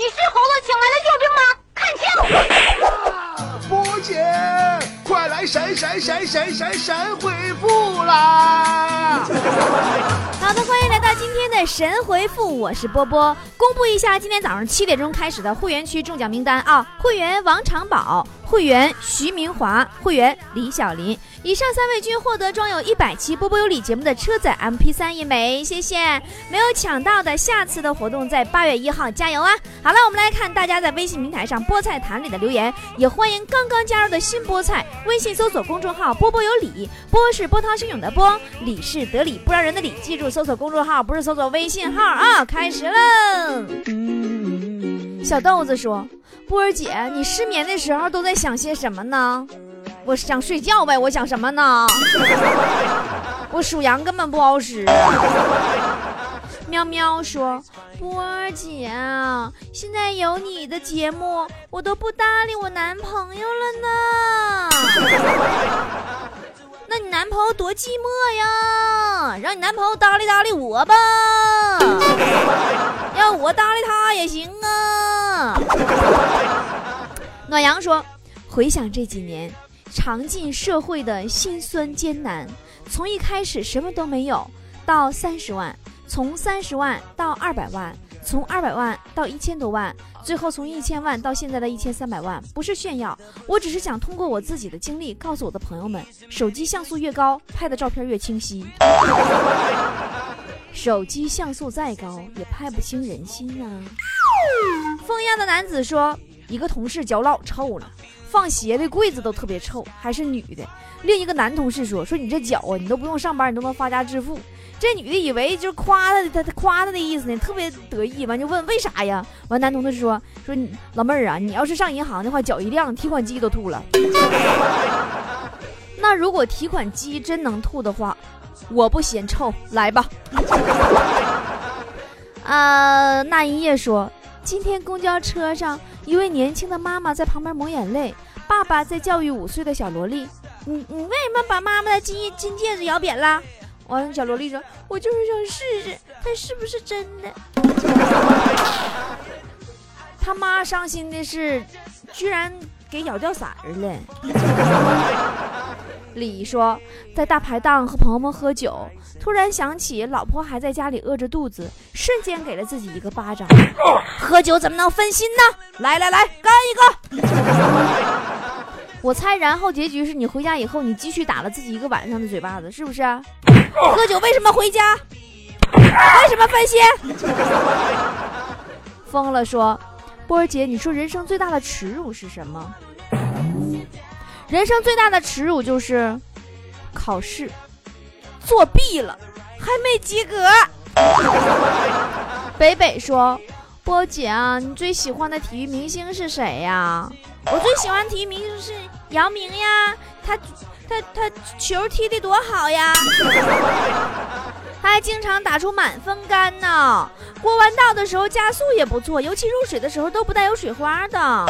你是猴子请来的救兵吗？看清！波姐，快来神神神神神神回复啦！好的，欢迎来到今天的神回复，我是波波。公布一下今天早上七点钟开始的会员区中奖名单啊！会员王长宝，会员徐明华，会员李小林。以上三位均获得装有一百期波波有礼节目的车载 MP 三一枚，谢谢！没有抢到的，下次的活动在八月一号，加油啊！好了，我们来看大家在微信平台上菠菜坛里的留言，也欢迎刚刚加入的新菠菜，微信搜索公众号波波有礼，波是波涛汹涌的波，礼是得理不饶人的理，记住搜索公众号，不是搜索微信号啊！开始喽！小豆子说：“波儿姐，你失眠的时候都在想些什么呢？”我想睡觉呗，我想什么呢？我属羊根本不好使。喵喵说：“波儿姐，现在有你的节目，我都不搭理我男朋友了呢。那你男朋友多寂寞呀，让你男朋友搭理搭理我吧，我搭理他也行啊。”暖阳说：“回想这几年。”尝尽社会的辛酸艰难，从一开始什么都没有，到三十万，从三十万到二百万，从二百万到一千多万，最后从一千万到现在的一千三百万。不是炫耀，我只是想通过我自己的经历，告诉我的朋友们：手机像素越高，拍的照片越清晰。手机像素再高，也拍不清人心啊。风一样的男子说：一个同事脚老臭了。放鞋的柜子都特别臭，还是女的。另一个男同事说：“说你这脚啊，你都不用上班，你都能发家致富。”这女的以为就是夸他的，他他夸他的意思呢，特别得意。完就问为啥呀？完男同事说：“说你老妹儿啊，你要是上银行的话，脚一亮，提款机都吐了。那如果提款机真能吐的话，我不嫌臭，来吧。”呃，那一夜说。今天公交车上，一位年轻的妈妈在旁边抹眼泪，爸爸在教育五岁的小萝莉：“你你为什么把妈妈的金金戒指咬扁了？”完了，小萝莉说：“我就是想试试，它是不是真的。”他妈伤心的是，居然给咬掉色儿了。李说，在大排档和朋友们喝酒，突然想起老婆还在家里饿着肚子，瞬间给了自己一个巴掌。喝酒怎么能分心呢？来来来，干一个！我猜，然后结局是你回家以后，你继续打了自己一个晚上的嘴巴子，是不是？喝酒为什么回家？为什么分心？疯了说，波儿姐，你说人生最大的耻辱是什么？人生最大的耻辱就是考试作弊了，还没及格。北北说：“波姐啊，你最喜欢的体育明星是谁呀？”我最喜欢体育明星是姚明呀，他他他球踢得多好呀，他还经常打出满分杆呢。过弯道的时候加速也不错，尤其入水的时候都不带有水花的。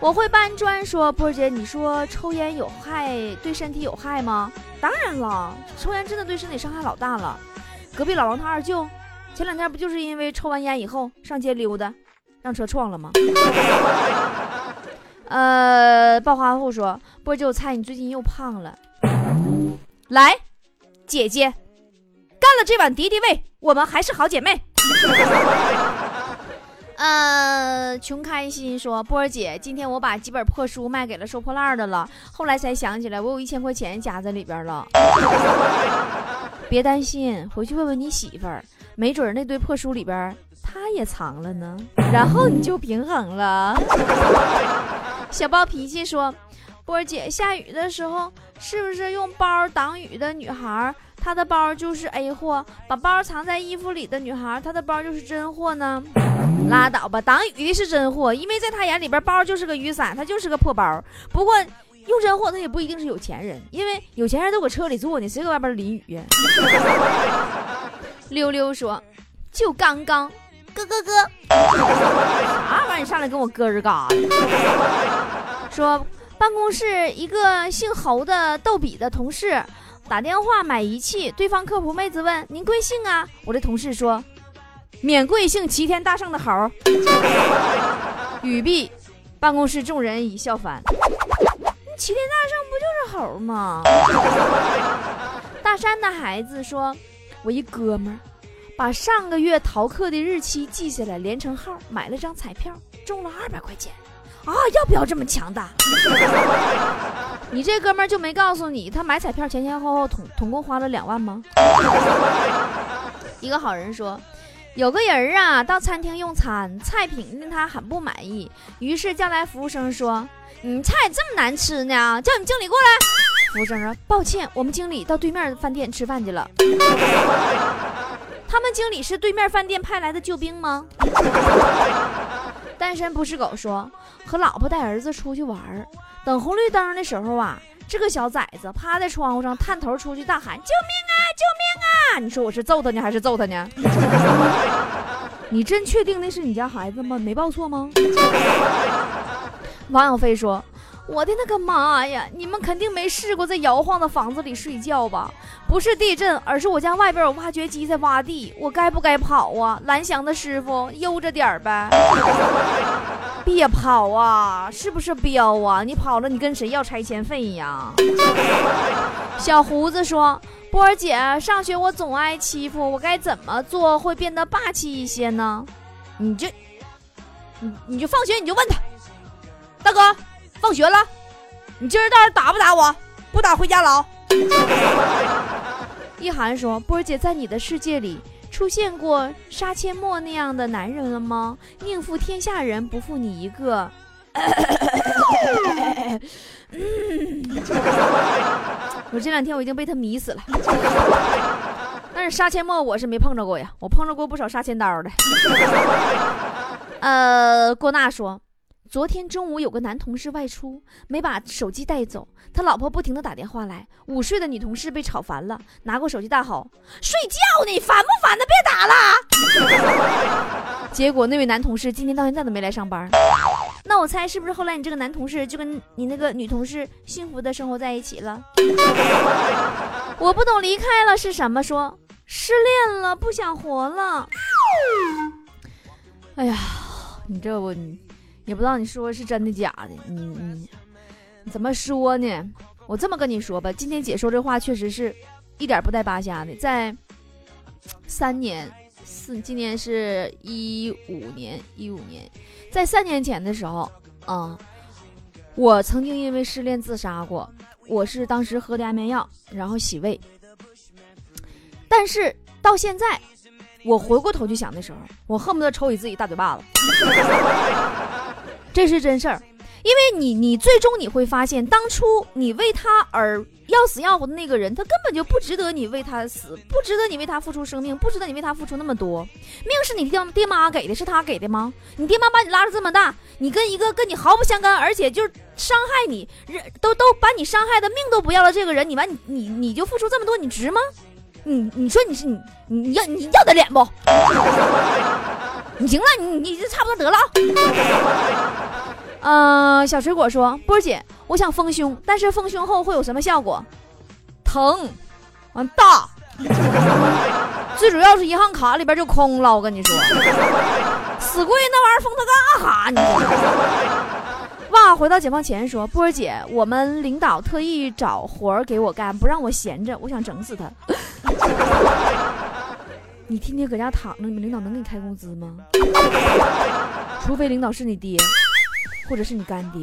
我会搬砖说，波姐，你说抽烟有害，对身体有害吗？当然了，抽烟真的对身体伤害老大了。隔壁老王他二舅，前两天不就是因为抽完烟以后上街溜达，让车撞了吗？呃，暴花户说，波姐，我猜你最近又胖了。来，姐姐，干了这碗敌敌畏，我们还是好姐妹。呃，穷开心说，波儿姐，今天我把几本破书卖给了收破烂的了，后来才想起来我有一千块钱夹在里边了。别担心，回去问问你媳妇儿，没准那堆破书里边她也藏了呢，然后你就平衡了。小暴脾气说，波儿姐，下雨的时候是不是用包挡雨的女孩，她的包就是 A 货；把包藏在衣服里的女孩，她的包就是真货呢？拉倒吧，挡雨的是真货，因为在他眼里边，包就是个雨伞，他就是个破包。不过用真货，他也不一定是有钱人，因为有钱人都搁车里坐呢，谁搁外边淋雨呀？溜溜说：“就刚刚，咯咯咯，啥玩意儿？上来跟我咯吱嘎的？说办公室一个姓侯的逗比的同事打电话买仪器，对方客服妹子问：您贵姓啊？我的同事说。”免贵姓齐天大圣的猴。语毕，办公室众人已笑翻。齐天大圣不就是猴吗？大山的孩子说：“我一哥们儿把上个月逃课的日期记下来，连成号，买了张彩票，中了二百块钱。啊，要不要这么强大？你这哥们儿就没告诉你，他买彩票前前后后统统共花了两万吗？”一个好人说。有个人啊，到餐厅用餐，菜品令他很不满意，于是叫来服务生说：“你菜这么难吃呢？叫你经理过来。”服务生说：“抱歉，我们经理到对面饭店吃饭去了。” 他们经理是对面饭店派来的救兵吗？单身不是狗说和老婆带儿子出去玩，等红绿灯的时候啊，这个小崽子趴在窗户上探头出去大喊：“救命啊！救命啊！”你说我是揍他呢，还是揍他呢？你真确定那是你家孩子吗？没报错吗？王小飞说：“我的那个妈呀！你们肯定没试过在摇晃的房子里睡觉吧？不是地震，而是我家外边有挖掘机在挖地，我该不该跑啊？蓝翔的师傅悠着点儿呗，别跑啊！是不是彪啊？你跑了，你跟谁要拆迁费呀？” 小胡子说。波儿姐，上学我总挨欺负，我该怎么做会变得霸气一些呢？你这，你你就放学你就问他，大哥，放学了，你今儿到底打不打我？不打回家牢。一涵说，波儿姐，在你的世界里出现过杀阡陌那样的男人了吗？宁负天下人，不负你一个。我这两天我已经被他迷死了，但是杀阡陌我是没碰着过呀，我碰着过不少杀千刀的。呃，郭娜说，昨天中午有个男同事外出，没把手机带走，他老婆不停的打电话来，午睡的女同事被吵烦了，拿过手机大吼：“睡觉呢，烦不烦的？别打了！” 结果那位男同事今天到现在都没来上班。那我猜是不是后来你这个男同事就跟你那个女同事幸福的生活在一起了？我不懂离开了是什么？说失恋了，不想活了。哎呀，你这我也不知道你说是真的假的。你你怎么说呢？我这么跟你说吧，今天姐说这话确实是一点不带扒瞎的。在三年四，今年是一五年，一五年。在三年前的时候，啊，我曾经因为失恋自杀过。我是当时喝的安眠药，然后洗胃。但是到现在，我回过头去想的时候，我恨不得抽你自己大嘴巴子。这是真事儿。因为你，你最终你会发现，当初你为他而要死要活的那个人，他根本就不值得你为他死，不值得你为他付出生命，不值得你为他付出那么多。命是你爹爹妈给的，是他给的吗？你爹妈把你拉扯这么大，你跟一个跟你毫不相干，而且就是伤害你，都都把你伤害的命都不要了，这个人，你完你你你就付出这么多，你值吗？你你说你是你你要你要得脸不？你行了，你你就差不多得了。嗯，小水果说：“波姐，我想丰胸，但是丰胸后会有什么效果？疼，完大，最主要是银行卡里边就空了。我跟你说，死贵那玩意儿封它干哈？你哇！回到解放前说，波姐，我们领导特意找活儿给我干，不让我闲着，我想整死他。你天天搁家躺着，你们领导能给你开工资吗？除非领导是你爹。”或者是你干爹，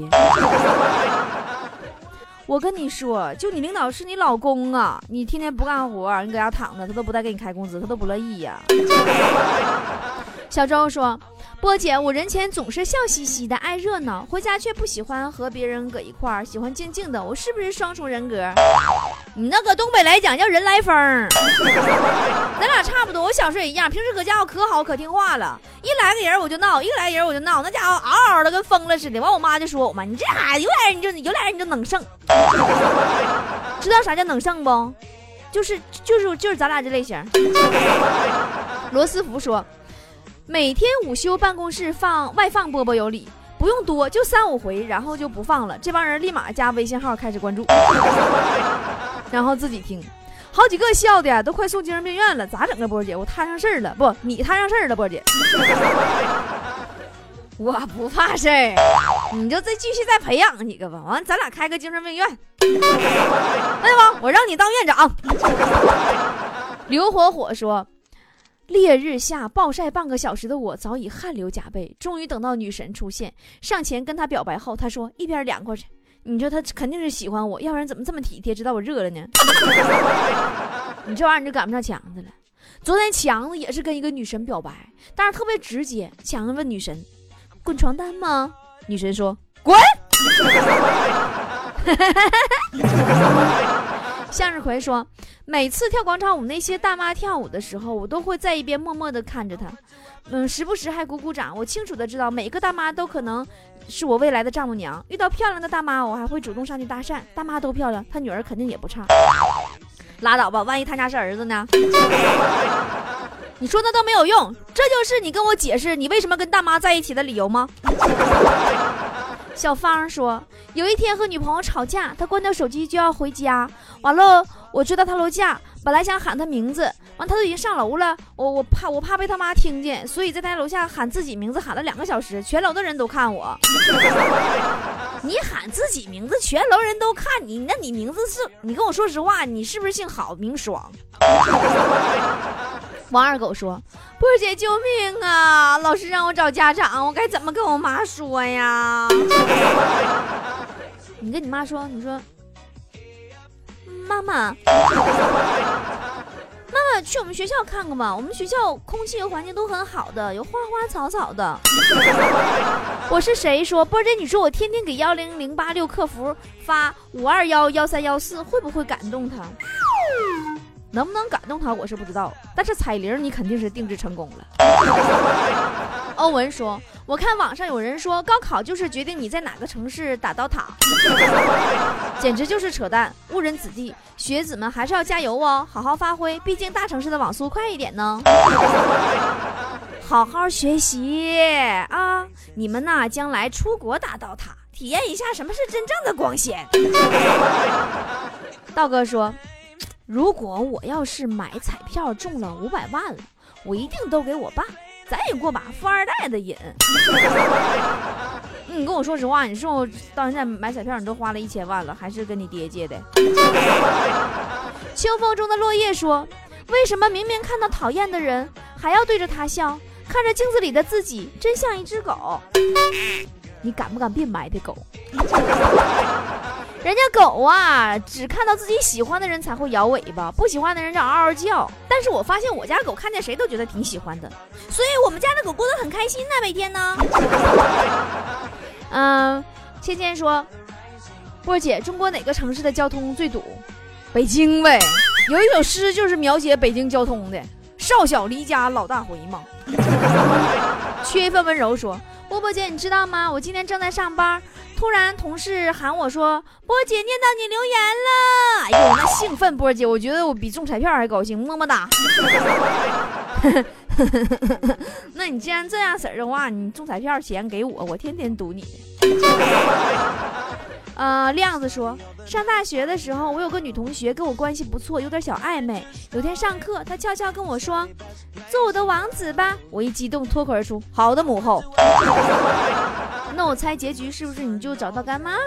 我跟你说，就你领导是你老公啊，你天天不干活，你搁家躺着，他都不带给你开工资，他都不乐意呀。小周说。波姐，我人前总是笑嘻嘻的，爱热闹，回家却不喜欢和别人搁一块儿，喜欢静静的。我是不是双重人格？你那搁东北来讲叫人来疯，咱俩差不多。我小时候也一样，平时搁家我可好可听话了，一来个人我就闹，一来人我就闹，那家伙嗷嗷的跟疯了似的。完我妈就说我嘛，你这孩子有俩人你就有俩人你就能胜，知道啥叫能胜不？就是就是就是咱俩这类型。罗斯福说。每天午休办公室放外放波波有理，不用多，就三五回，然后就不放了。这帮人立马加微信号开始关注，然后自己听。好几个笑的都快送精神病院了，咋整啊，波姐？我摊上事儿了，不，你摊上事儿了，波姐。我不怕事儿，你就再继续再培养几个吧，完咱俩开个精神病院。哎妈，我让你当院长。刘火火说。烈日下暴晒半个小时的我早已汗流浃背，终于等到女神出现，上前跟她表白后，她说：“一边凉快去。”你说她肯定是喜欢我，要不然怎么这么体贴，知道我热了呢？你这玩意儿就赶不上强子了。昨天强子也是跟一个女神表白，但是特别直接。强子问女神：“滚床单吗？”女神说：“滚。”向日葵说：“每次跳广场舞，那些大妈跳舞的时候，我都会在一边默默地看着她，嗯，时不时还鼓鼓掌。我清楚的知道，每个大妈都可能是我未来的丈母娘。遇到漂亮的大妈，我还会主动上去搭讪。大妈都漂亮，她女儿肯定也不差。拉倒吧，万一他家是儿子呢？你说那都没有用，这就是你跟我解释你为什么跟大妈在一起的理由吗？”小芳说：“有一天和女朋友吵架，他关掉手机就要回家。完了，我追到他楼下，本来想喊他名字，完他都已经上楼了。我我怕我怕被他妈听见，所以在他楼下喊自己名字喊了两个小时，全楼的人都看我。你喊自己名字，全楼人都看你，那你名字是？你跟我说实话，你是不是姓郝名爽？”王二狗说：“波姐，救命啊！老师让我找家长，我该怎么跟我妈说呀？”你跟你妈说，你说：“妈妈，妈妈，去我们学校看看吧。我们学校空气和环境都很好的，有花花草草的。”我是谁？说波姐，你说我天天给幺零零八六客服发五二幺幺三幺四，会不会感动他？能不能感动他，我是不知道。但是彩铃你肯定是定制成功了。欧文说：“我看网上有人说，高考就是决定你在哪个城市打刀塔，简直就是扯淡，误人子弟。学子们还是要加油哦，好好发挥，毕竟大城市的网速快一点呢。好好学习啊！你们呐，将来出国打刀塔，体验一下什么是真正的光鲜。”道哥说。如果我要是买彩票中了五百万了，我一定都给我爸，咱也过把富二代的瘾。你 跟我说实话，你说我到现在买彩票，你都花了一千万了，还是跟你爹借的？秋风中的落叶说：“为什么明明看到讨厌的人，还要对着他笑？看着镜子里的自己，真像一只狗。你敢不敢变埋汰狗？”人家狗啊，只看到自己喜欢的人才会摇尾巴，不喜欢的人就嗷嗷叫。但是我发现我家狗看见谁都觉得挺喜欢的，所以我们家的狗过得很开心呢，每天呢。嗯，芊芊说，波姐，中国哪个城市的交通最堵？北京呗。有一首诗就是描写北京交通的，少小离家老大回嘛。缺一份温柔说，波波姐，你知道吗？我今天正在上班。突然，同事喊我说：“波姐念到你留言了。”哎呦，那兴奋！波姐，我觉得我比中彩票还高兴，么么哒。那你既然这样式儿的话，你中彩票钱给我，我天天赌你。呃，亮子说，上大学的时候，我有个女同学跟我关系不错，有点小暧昧。有天上课，她悄悄跟我说：“做我的王子吧。”我一激动，脱口而出：“好的，母后。”那我猜结局是不是你就找到干妈了？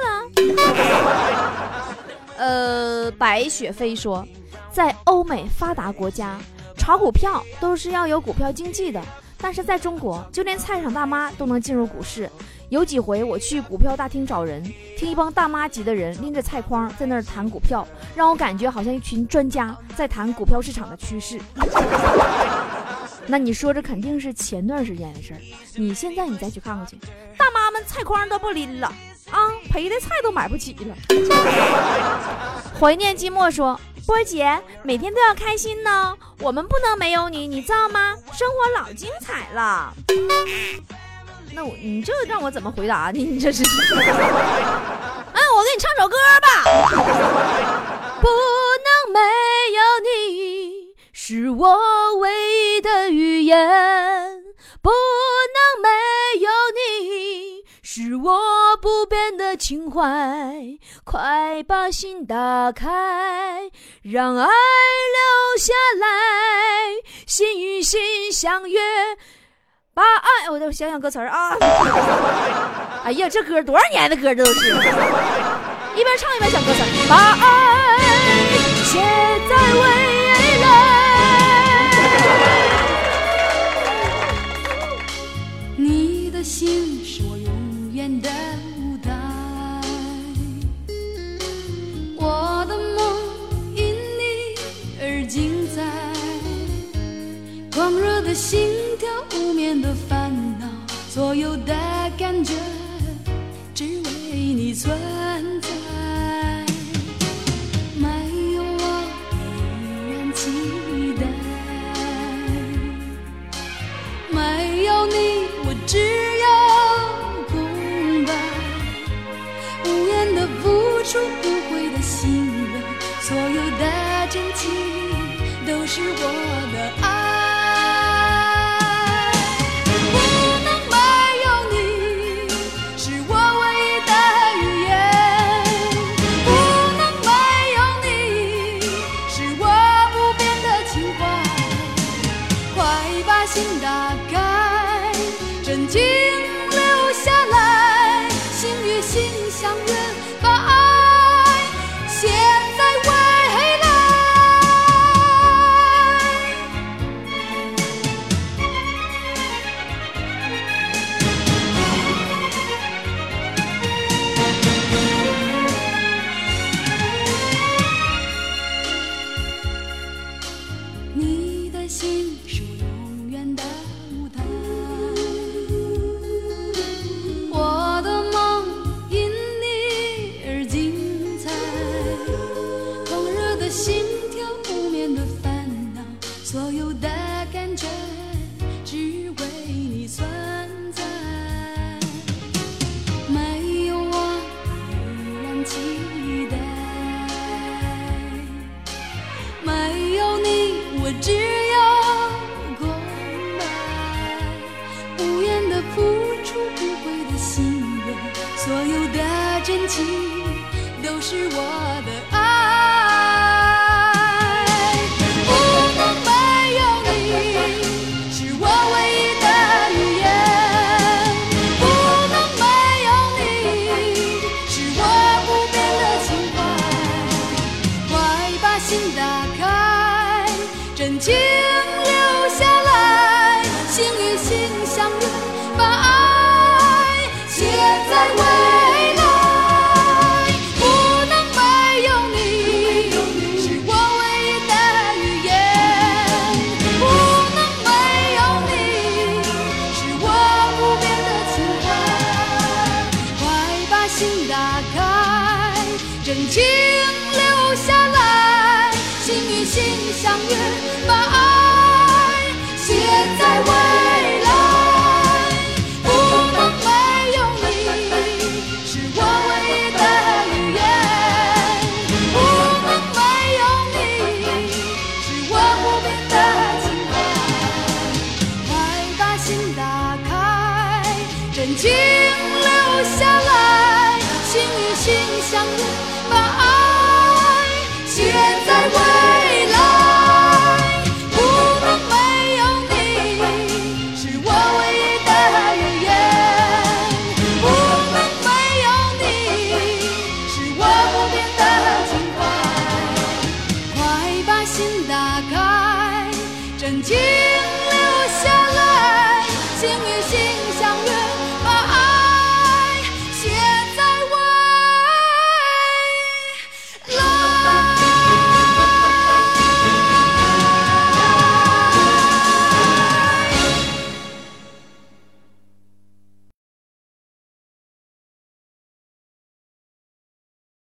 呃，白雪飞说，在欧美发达国家，炒股票都是要有股票经纪的，但是在中国，就连菜场大妈都能进入股市。有几回我去股票大厅找人，听一帮大妈级的人拎着菜筐在那儿谈股票，让我感觉好像一群专家在谈股票市场的趋势。那你说这肯定是前段时间的事儿，你现在你再去看看去，大妈们菜筐都不拎了啊，赔的菜都买不起了。怀念寂寞说，波姐每天都要开心呢，我们不能没有你，你知道吗？生活老精彩了。那我，你这让我怎么回答你？你这是，哎，我给你唱首歌吧。不能没有你，是我唯一的语言；不能没有你，是我不变的情怀。快把心打开，让爱留下来，心与心相约。八哎我再想想歌词啊。哎呀这歌多少年的歌这都是。一边唱一边想歌词八 I'm ready.